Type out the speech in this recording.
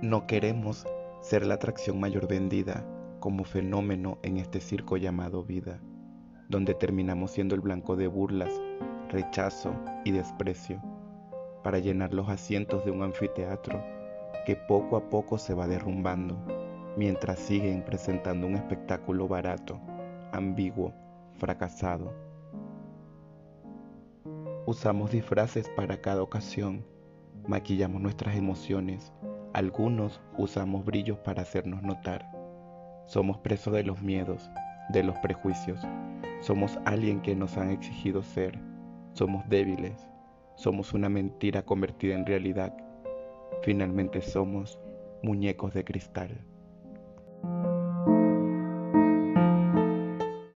No queremos ser la atracción mayor vendida como fenómeno en este circo llamado vida, donde terminamos siendo el blanco de burlas, rechazo y desprecio, para llenar los asientos de un anfiteatro que poco a poco se va derrumbando, mientras siguen presentando un espectáculo barato, ambiguo, fracasado. Usamos disfraces para cada ocasión, maquillamos nuestras emociones, algunos usamos brillos para hacernos notar. Somos presos de los miedos, de los prejuicios. Somos alguien que nos han exigido ser. Somos débiles. Somos una mentira convertida en realidad. Finalmente somos muñecos de cristal.